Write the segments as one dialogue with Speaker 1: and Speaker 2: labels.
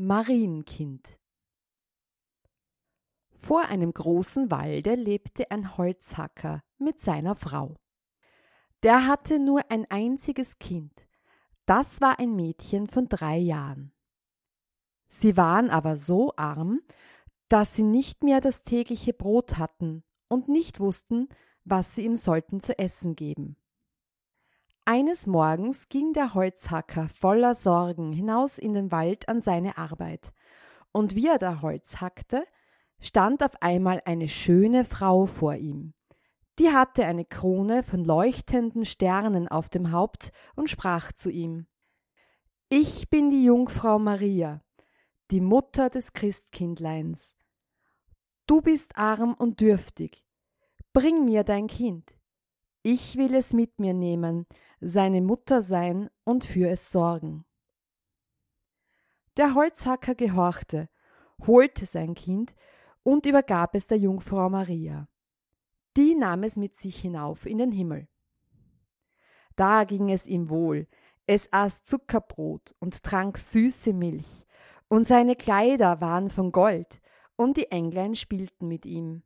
Speaker 1: Marienkind Vor einem großen Walde lebte ein Holzhacker mit seiner Frau. Der hatte nur ein einziges Kind. Das war ein Mädchen von drei Jahren. Sie waren aber so arm, dass sie nicht mehr das tägliche Brot hatten und nicht wussten, was sie ihm sollten zu essen geben. Eines Morgens ging der Holzhacker voller Sorgen hinaus in den Wald an seine Arbeit, und wie er da Holz hackte, stand auf einmal eine schöne Frau vor ihm. Die hatte eine Krone von leuchtenden Sternen auf dem Haupt und sprach zu ihm Ich bin die Jungfrau Maria, die Mutter des Christkindleins. Du bist arm und dürftig. Bring mir dein Kind. Ich will es mit mir nehmen, seine Mutter sein und für es sorgen. Der Holzhacker gehorchte, holte sein Kind und übergab es der Jungfrau Maria. Die nahm es mit sich hinauf in den Himmel. Da ging es ihm wohl, es aß Zuckerbrot und trank süße Milch, und seine Kleider waren von Gold, und die Englein spielten mit ihm.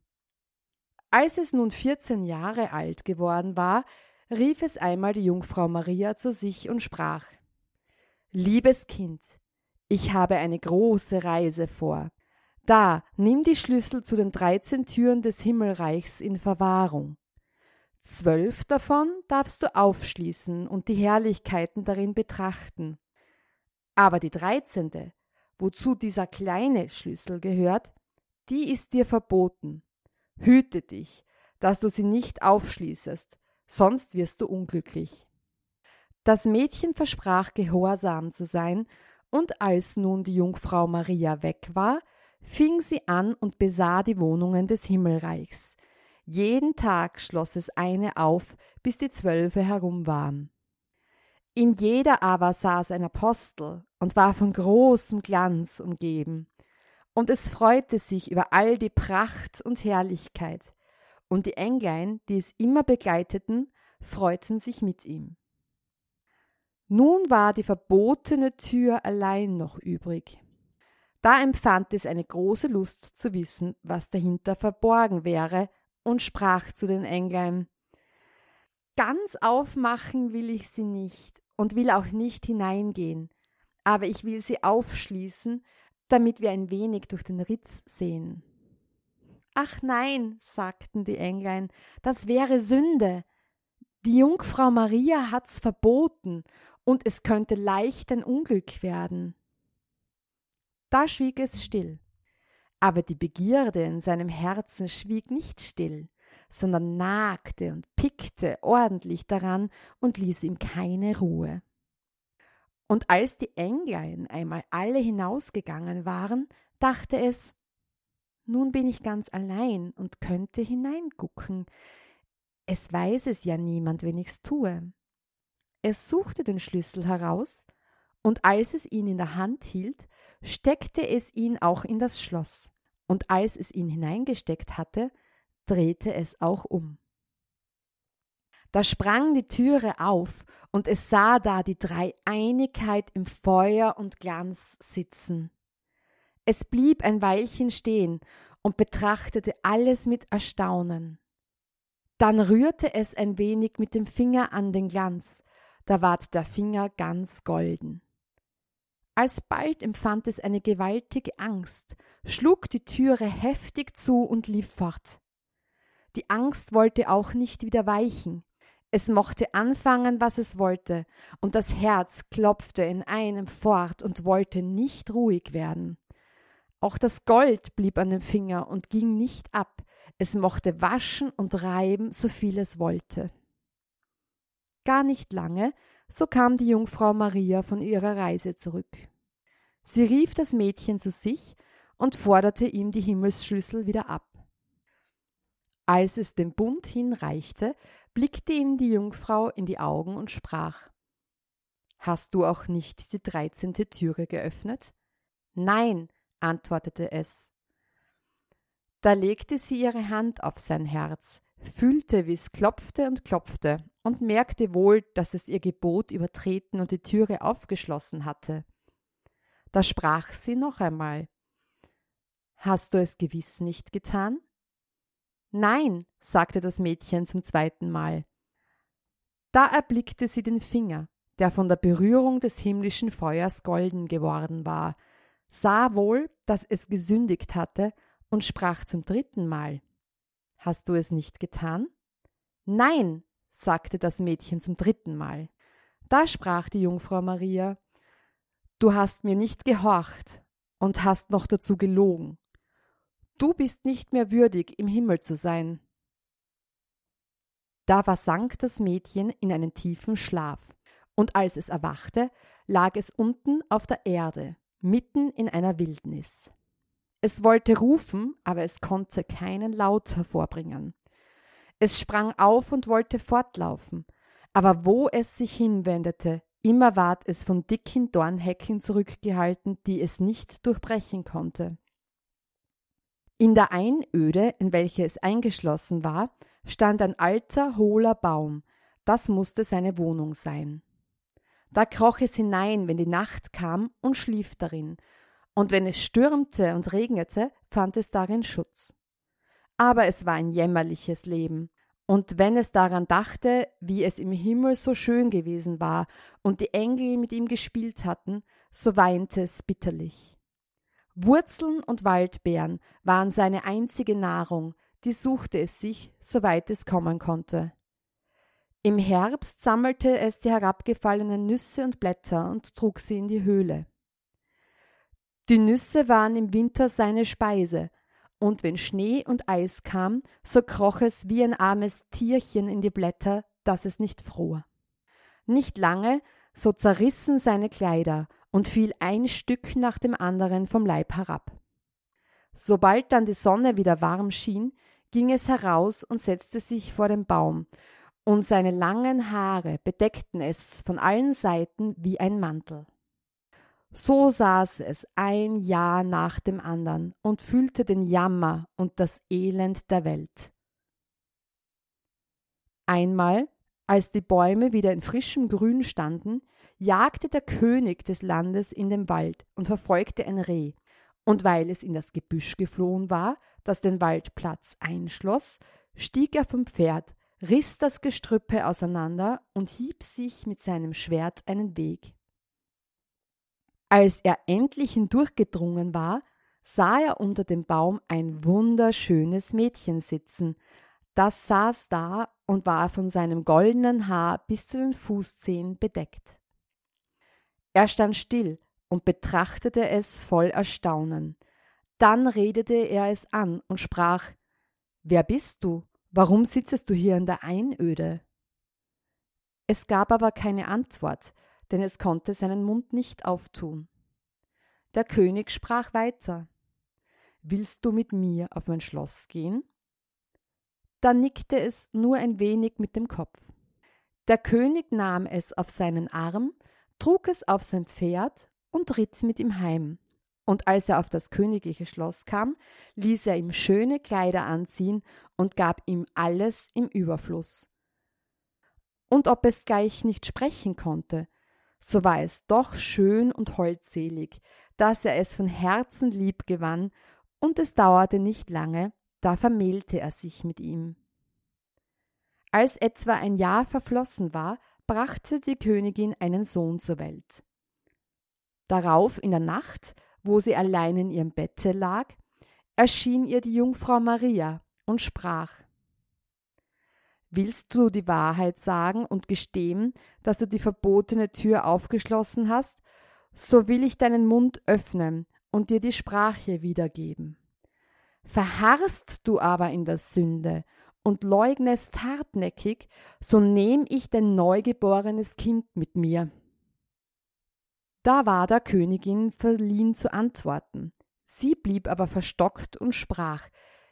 Speaker 1: Als es nun vierzehn Jahre alt geworden war, rief es einmal die Jungfrau Maria zu sich und sprach Liebes Kind, ich habe eine große Reise vor. Da, nimm die Schlüssel zu den dreizehn Türen des Himmelreichs in Verwahrung. Zwölf davon darfst du aufschließen und die Herrlichkeiten darin betrachten. Aber die dreizehnte, wozu dieser kleine Schlüssel gehört, die ist dir verboten. Hüte dich, dass du sie nicht aufschließest, sonst wirst du unglücklich. Das Mädchen versprach gehorsam zu sein, und als nun die Jungfrau Maria weg war, fing sie an und besah die Wohnungen des Himmelreichs. Jeden Tag schloss es eine auf, bis die Zwölfe herum waren. In jeder aber saß ein Apostel und war von großem Glanz umgeben. Und es freute sich über all die Pracht und Herrlichkeit und die Englein, die es immer begleiteten, freuten sich mit ihm. Nun war die verbotene Tür allein noch übrig. Da empfand es eine große Lust zu wissen, was dahinter verborgen wäre, und sprach zu den Englein Ganz aufmachen will ich sie nicht und will auch nicht hineingehen, aber ich will sie aufschließen, damit wir ein wenig durch den Ritz sehen. Ach nein, sagten die Englein, das wäre Sünde. Die Jungfrau Maria hat's verboten, und es könnte leicht ein Unglück werden. Da schwieg es still. Aber die Begierde in seinem Herzen schwieg nicht still, sondern nagte und pickte ordentlich daran und ließ ihm keine Ruhe. Und als die Englein einmal alle hinausgegangen waren, dachte es, nun bin ich ganz allein und könnte hineingucken. Es weiß es ja niemand, wenn ich's tue. Es suchte den Schlüssel heraus, und als es ihn in der Hand hielt, steckte es ihn auch in das Schloss, und als es ihn hineingesteckt hatte, drehte es auch um. Da sprang die Türe auf, und es sah da die Dreieinigkeit im Feuer und Glanz sitzen. Es blieb ein Weilchen stehen und betrachtete alles mit Erstaunen. Dann rührte es ein wenig mit dem Finger an den Glanz, da ward der Finger ganz golden. Alsbald empfand es eine gewaltige Angst, schlug die Türe heftig zu und lief fort. Die Angst wollte auch nicht wieder weichen. Es mochte anfangen, was es wollte, und das Herz klopfte in einem fort und wollte nicht ruhig werden. Auch das Gold blieb an dem Finger und ging nicht ab, es mochte waschen und reiben, so viel es wollte. Gar nicht lange, So kam die Jungfrau Maria von ihrer Reise zurück. Sie rief das Mädchen zu sich und forderte ihm die Himmelsschlüssel wieder ab. Als es dem Bund hinreichte, blickte ihm die Jungfrau in die Augen und sprach Hast du auch nicht die dreizehnte Türe geöffnet? Nein, antwortete es. Da legte sie ihre Hand auf sein Herz, fühlte, wie es klopfte und klopfte, und merkte wohl, dass es ihr Gebot übertreten und die Türe aufgeschlossen hatte. Da sprach sie noch einmal Hast du es gewiss nicht getan? Nein, sagte das Mädchen zum zweiten Mal. Da erblickte sie den Finger, der von der Berührung des himmlischen Feuers golden geworden war, sah wohl, dass es gesündigt hatte, und sprach zum dritten Mal Hast du es nicht getan? Nein, sagte das Mädchen zum dritten Mal. Da sprach die Jungfrau Maria Du hast mir nicht gehorcht und hast noch dazu gelogen. Du bist nicht mehr würdig, im Himmel zu sein. Da versank das Mädchen in einen tiefen Schlaf, und als es erwachte, lag es unten auf der Erde, mitten in einer Wildnis. Es wollte rufen, aber es konnte keinen Laut hervorbringen. Es sprang auf und wollte fortlaufen, aber wo es sich hinwendete, immer ward es von dicken Dornhecken zurückgehalten, die es nicht durchbrechen konnte. In der Einöde, in welche es eingeschlossen war, stand ein alter, hohler Baum, das musste seine Wohnung sein. Da kroch es hinein, wenn die Nacht kam, und schlief darin, und wenn es stürmte und regnete, fand es darin Schutz. Aber es war ein jämmerliches Leben, und wenn es daran dachte, wie es im Himmel so schön gewesen war und die Engel mit ihm gespielt hatten, so weinte es bitterlich. Wurzeln und Waldbeeren waren seine einzige Nahrung, die suchte es sich, soweit es kommen konnte. Im Herbst sammelte es die herabgefallenen Nüsse und Blätter und trug sie in die Höhle. Die Nüsse waren im Winter seine Speise, und wenn Schnee und Eis kam, so kroch es wie ein armes Tierchen in die Blätter, dass es nicht fror. Nicht lange, so zerrissen seine Kleider und fiel ein Stück nach dem anderen vom Leib herab. Sobald dann die Sonne wieder warm schien, ging es heraus und setzte sich vor den Baum, und seine langen Haare bedeckten es von allen Seiten wie ein Mantel. So saß es ein Jahr nach dem andern und fühlte den Jammer und das Elend der Welt. Einmal, als die Bäume wieder in frischem Grün standen, jagte der König des Landes in den Wald und verfolgte ein Reh, und weil es in das Gebüsch geflohen war, das den Waldplatz einschloss, stieg er vom Pferd, riss das Gestrüppe auseinander und hieb sich mit seinem Schwert einen Weg. Als er endlich hindurchgedrungen war, sah er unter dem Baum ein wunderschönes Mädchen sitzen. Das saß da und war von seinem goldenen Haar bis zu den Fußzehen bedeckt. Er stand still und betrachtete es voll Erstaunen. Dann redete er es an und sprach Wer bist du? Warum sitzest du hier in der Einöde? Es gab aber keine Antwort, denn es konnte seinen Mund nicht auftun. Der König sprach weiter Willst du mit mir auf mein Schloss gehen? Da nickte es nur ein wenig mit dem Kopf. Der König nahm es auf seinen Arm, trug es auf sein Pferd und ritt mit ihm heim, und als er auf das königliche Schloss kam, ließ er ihm schöne Kleider anziehen und gab ihm alles im Überfluss. Und ob es gleich nicht sprechen konnte, so war es doch schön und holdselig, dass er es von Herzen lieb gewann, und es dauerte nicht lange, da vermählte er sich mit ihm. Als etwa ein Jahr verflossen war, brachte die Königin einen Sohn zur Welt. Darauf in der Nacht wo sie allein in ihrem Bette lag, erschien ihr die Jungfrau Maria und sprach Willst du die Wahrheit sagen und gestehen, dass du die verbotene Tür aufgeschlossen hast, so will ich deinen Mund öffnen und dir die Sprache wiedergeben. Verharrst du aber in der Sünde und leugnest hartnäckig, so nehm ich dein neugeborenes Kind mit mir. Da war der Königin verliehen zu antworten. Sie blieb aber verstockt und sprach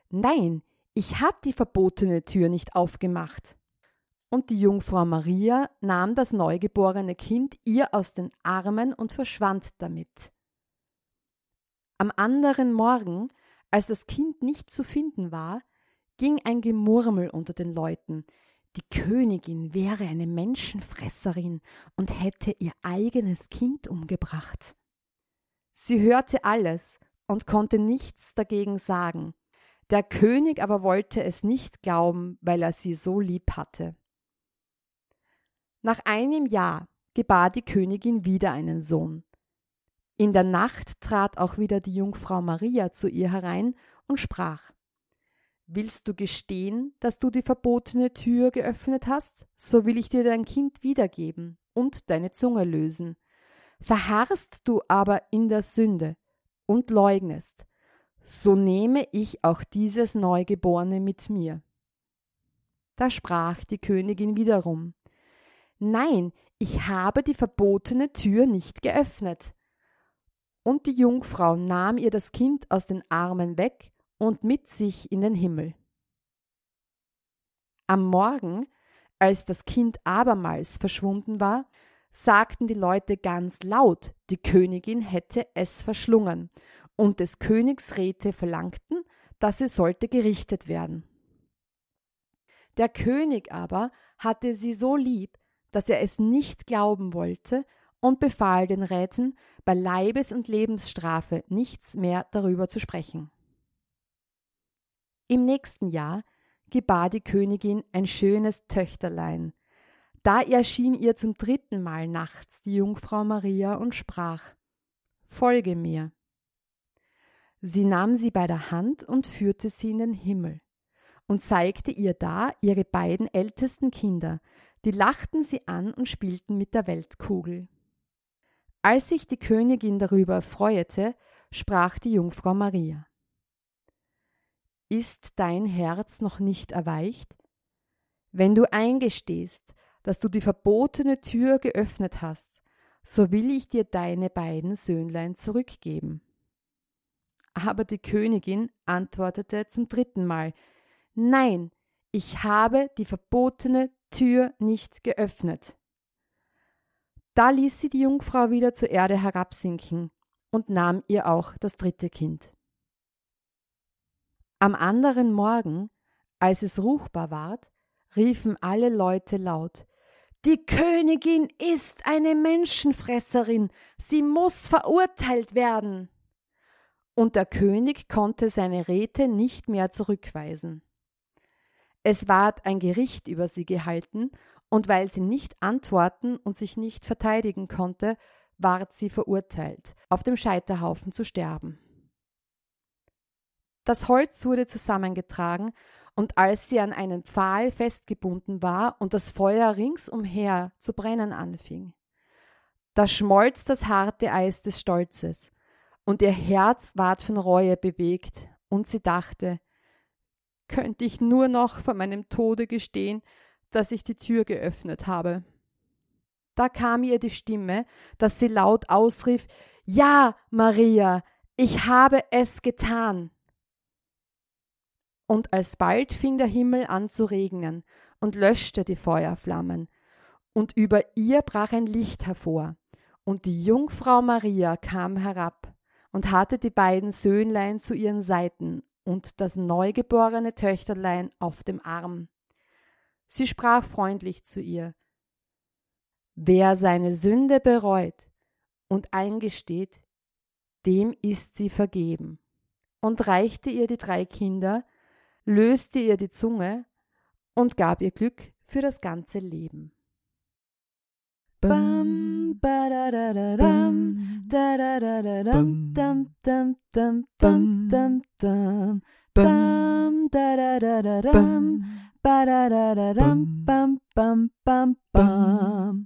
Speaker 1: Nein, ich hab die verbotene Tür nicht aufgemacht. Und die Jungfrau Maria nahm das neugeborene Kind ihr aus den Armen und verschwand damit. Am anderen Morgen, als das Kind nicht zu finden war, ging ein Gemurmel unter den Leuten, die Königin wäre eine Menschenfresserin und hätte ihr eigenes Kind umgebracht. Sie hörte alles und konnte nichts dagegen sagen. Der König aber wollte es nicht glauben, weil er sie so lieb hatte. Nach einem Jahr gebar die Königin wieder einen Sohn. In der Nacht trat auch wieder die Jungfrau Maria zu ihr herein und sprach Willst du gestehen, dass du die verbotene Tür geöffnet hast? So will ich dir dein Kind wiedergeben und deine Zunge lösen. Verharrst du aber in der Sünde und leugnest, so nehme ich auch dieses Neugeborene mit mir. Da sprach die Königin wiederum Nein, ich habe die verbotene Tür nicht geöffnet. Und die Jungfrau nahm ihr das Kind aus den Armen weg und mit sich in den Himmel. Am Morgen, als das Kind abermals verschwunden war, sagten die Leute ganz laut, die Königin hätte es verschlungen, und des Königs Räte verlangten, dass es sollte gerichtet werden. Der König aber hatte sie so lieb, dass er es nicht glauben wollte und befahl den Räten, bei Leibes- und Lebensstrafe nichts mehr darüber zu sprechen. Im nächsten Jahr gebar die Königin ein schönes Töchterlein. Da erschien ihr zum dritten Mal nachts die Jungfrau Maria und sprach Folge mir. Sie nahm sie bei der Hand und führte sie in den Himmel und zeigte ihr da ihre beiden ältesten Kinder, die lachten sie an und spielten mit der Weltkugel. Als sich die Königin darüber freuete, sprach die Jungfrau Maria ist dein Herz noch nicht erweicht? Wenn du eingestehst, dass du die verbotene Tür geöffnet hast, so will ich dir deine beiden Söhnlein zurückgeben. Aber die Königin antwortete zum dritten Mal Nein, ich habe die verbotene Tür nicht geöffnet. Da ließ sie die Jungfrau wieder zur Erde herabsinken und nahm ihr auch das dritte Kind. Am anderen Morgen, als es ruchbar ward, riefen alle Leute laut Die Königin ist eine Menschenfresserin, sie muss verurteilt werden. Und der König konnte seine Räte nicht mehr zurückweisen. Es ward ein Gericht über sie gehalten, und weil sie nicht antworten und sich nicht verteidigen konnte, ward sie verurteilt, auf dem Scheiterhaufen zu sterben. Das Holz wurde zusammengetragen, und als sie an einen Pfahl festgebunden war und das Feuer ringsumher zu brennen anfing, da schmolz das harte Eis des Stolzes, und ihr Herz ward von Reue bewegt, und sie dachte, könnte ich nur noch vor meinem Tode gestehen, dass ich die Tür geöffnet habe. Da kam ihr die Stimme, dass sie laut ausrief Ja, Maria, ich habe es getan und alsbald fing der Himmel an zu regnen und löschte die Feuerflammen, und über ihr brach ein Licht hervor, und die Jungfrau Maria kam herab und hatte die beiden Söhnlein zu ihren Seiten und das neugeborene Töchterlein auf dem Arm. Sie sprach freundlich zu ihr. Wer seine Sünde bereut und eingesteht, dem ist sie vergeben, und reichte ihr die drei Kinder, löste ihr die Zunge und gab ihr Glück für das ganze Leben. Bam, ba da da da dam, da da da da dam, dam dam dam dam dam dam, dam da da da da dam, ba da da da dam, bam bam bam bam.